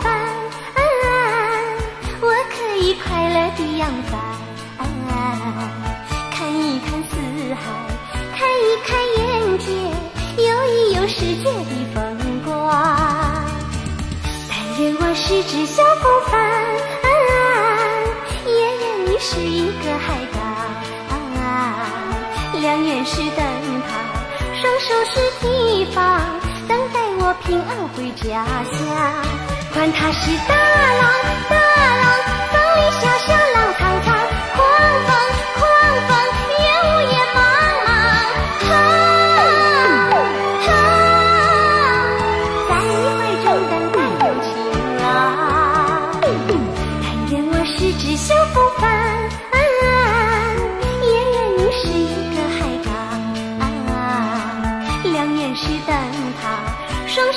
帆，我可以快乐地扬帆，看一看四海，看一看眼前，游一游世界的风光。但愿我是只小风帆，嗯，也愿你是一个海港，两眼是灯塔，双手是提防。平安回家乡。管他是大浪大浪，风里小小浪苍苍，狂风狂风，烟雾也茫茫。在你怀中等待有情郎。但愿我是只小风帆，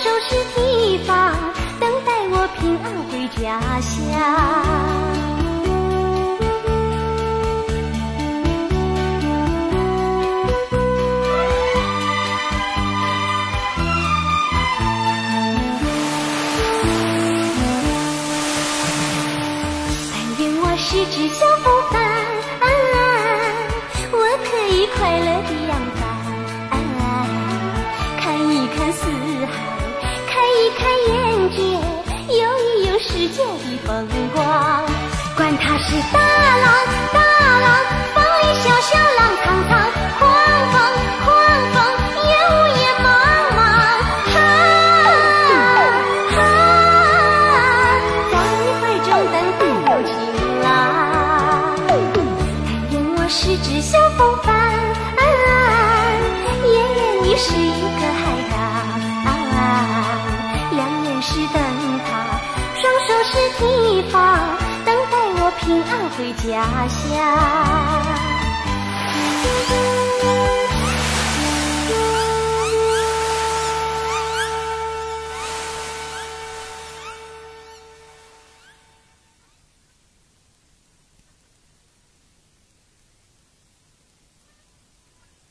收拾提防等待我平安回家乡。我是只小看一看眼界。游一游世界的风光，管他是大浪大浪，风里小小浪苍苍，狂风狂风，烟雾也茫茫。啊啊在你怀中等待有情郎。但愿我是只小风帆，也愿你是一个海平安回家乡。